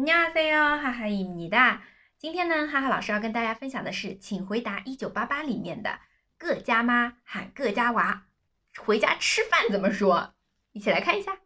안녕하세요，哈哈입니다。今天呢，哈哈老师要跟大家分享的是《请回答一九八八》里面的“各家妈喊各家娃”，回家吃饭怎么说？一起来看一下。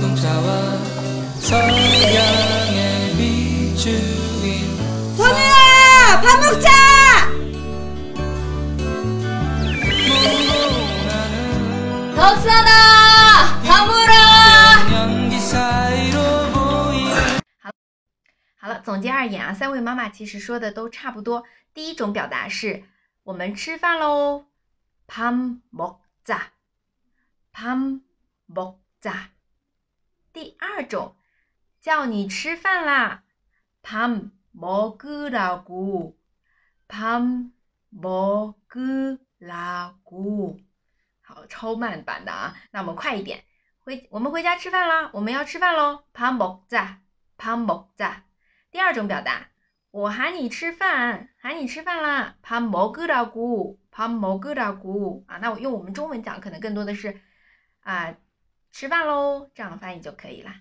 동차와 석양의 비추인 선우야 밥 먹자 덕선아 밥 먹으라 연기 사이로 보이는 好了，总结而言啊，三位妈妈其实说的都差不多。第一种表达是我们吃饭喽，밥먹자밥먹자。 第二种叫你吃饭啦，밥먹으라고밥먹으라고。好，超慢版的啊，那我们快一点。回我们回家吃饭啦，我们要吃饭喽，밥먹자밥먹자。第二种表达，我喊你吃饭，喊你吃饭啦，밥먹으라고밥먹으라고啊，那我用我们中文讲，可能更多的是啊， 吃饭喽，这样翻译就可以了。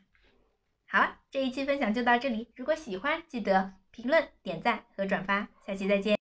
好了，这一期分享就到这里，如果喜欢，记得评论、点赞和转发，下期再见。